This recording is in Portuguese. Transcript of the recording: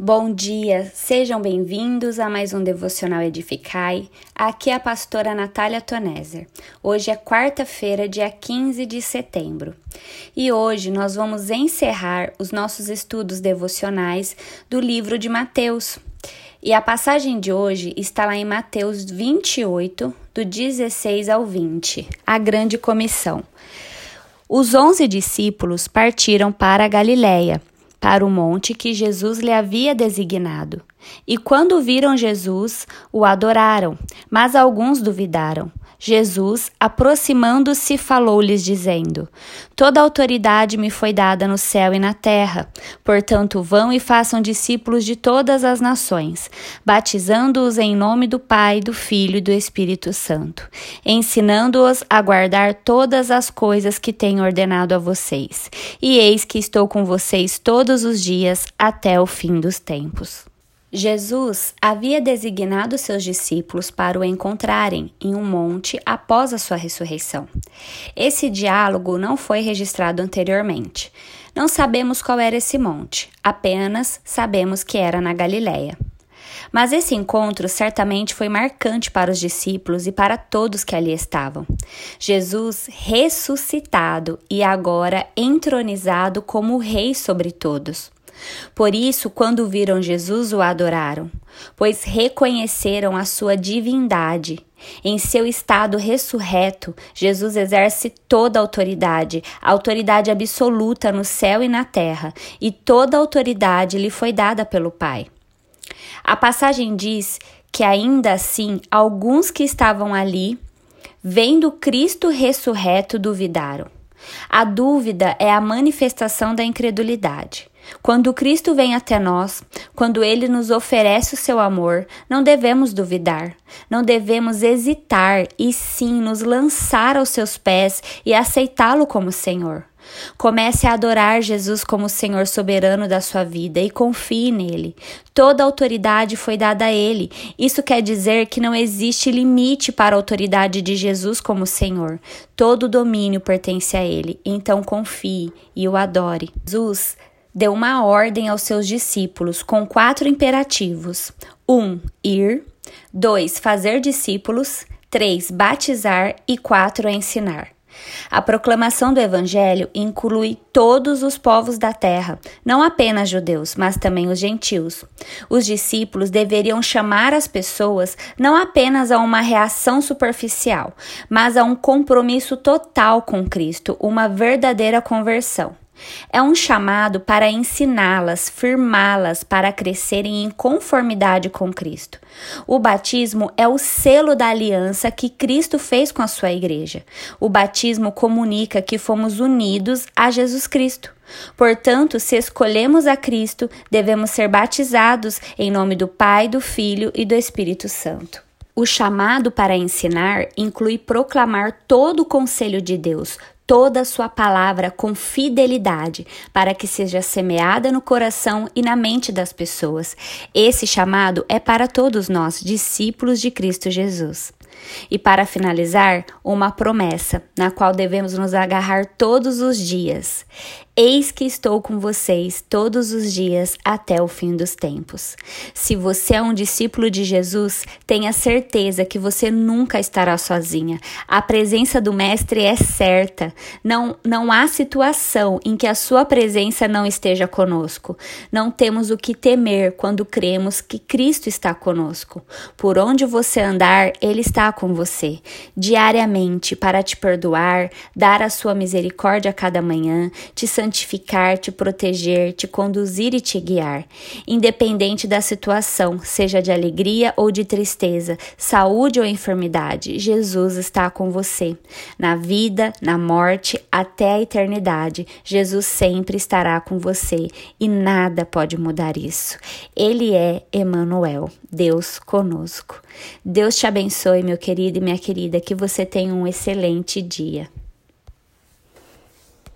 Bom dia, sejam bem-vindos a mais um Devocional Edificai. Aqui é a pastora Natália Toneser. Hoje é quarta-feira, dia 15 de setembro. E hoje nós vamos encerrar os nossos estudos devocionais do livro de Mateus. E a passagem de hoje está lá em Mateus 28, do 16 ao 20, a grande comissão. Os onze discípulos partiram para a Galiléia para o monte que Jesus lhe havia designado. E quando viram Jesus, o adoraram, mas alguns duvidaram. Jesus, aproximando-se, falou-lhes, dizendo: Toda autoridade me foi dada no céu e na terra. Portanto, vão e façam discípulos de todas as nações, batizando-os em nome do Pai, do Filho e do Espírito Santo, ensinando-os a guardar todas as coisas que tenho ordenado a vocês. E eis que estou com vocês todos os dias até o fim dos tempos. Jesus havia designado seus discípulos para o encontrarem em um monte após a sua ressurreição. Esse diálogo não foi registrado anteriormente. Não sabemos qual era esse monte, apenas sabemos que era na Galiléia. Mas esse encontro certamente foi marcante para os discípulos e para todos que ali estavam. Jesus ressuscitado e agora entronizado como Rei sobre todos. Por isso, quando viram Jesus, o adoraram, pois reconheceram a sua divindade. Em seu estado ressurreto, Jesus exerce toda a autoridade, a autoridade absoluta no céu e na terra, e toda a autoridade lhe foi dada pelo Pai. A passagem diz que ainda assim alguns que estavam ali, vendo Cristo ressurreto, duvidaram. A dúvida é a manifestação da incredulidade. Quando Cristo vem até nós, quando ele nos oferece o seu amor, não devemos duvidar, não devemos hesitar e sim nos lançar aos seus pés e aceitá-lo como Senhor. Comece a adorar Jesus como Senhor soberano da sua vida e confie nele. Toda autoridade foi dada a ele. Isso quer dizer que não existe limite para a autoridade de Jesus como Senhor. Todo domínio pertence a ele. Então confie e o adore. Jesus deu uma ordem aos seus discípulos com quatro imperativos: 1. Um, ir. 2. Fazer discípulos. 3. Batizar. E 4. Ensinar. A proclamação do Evangelho inclui todos os povos da terra, não apenas judeus, mas também os gentios. Os discípulos deveriam chamar as pessoas não apenas a uma reação superficial, mas a um compromisso total com Cristo, uma verdadeira conversão. É um chamado para ensiná-las, firmá-las para crescerem em conformidade com Cristo. O batismo é o selo da aliança que Cristo fez com a sua igreja. O batismo comunica que fomos unidos a Jesus Cristo. Portanto, se escolhemos a Cristo, devemos ser batizados em nome do Pai, do Filho e do Espírito Santo. O chamado para ensinar inclui proclamar todo o conselho de Deus, toda a sua palavra com fidelidade, para que seja semeada no coração e na mente das pessoas. Esse chamado é para todos nós, discípulos de Cristo Jesus. E para finalizar, uma promessa, na qual devemos nos agarrar todos os dias. Eis que estou com vocês todos os dias até o fim dos tempos. Se você é um discípulo de Jesus, tenha certeza que você nunca estará sozinha. A presença do Mestre é certa. Não, não há situação em que a sua presença não esteja conosco. Não temos o que temer quando cremos que Cristo está conosco. Por onde você andar, Ele está com você, diariamente, para te perdoar, dar a sua misericórdia a cada manhã, te santificar santificar, te proteger, te conduzir e te guiar, independente da situação, seja de alegria ou de tristeza, saúde ou enfermidade. Jesus está com você. Na vida, na morte, até a eternidade, Jesus sempre estará com você e nada pode mudar isso. Ele é Emmanuel, Deus conosco. Deus te abençoe, meu querido e minha querida, que você tenha um excelente dia.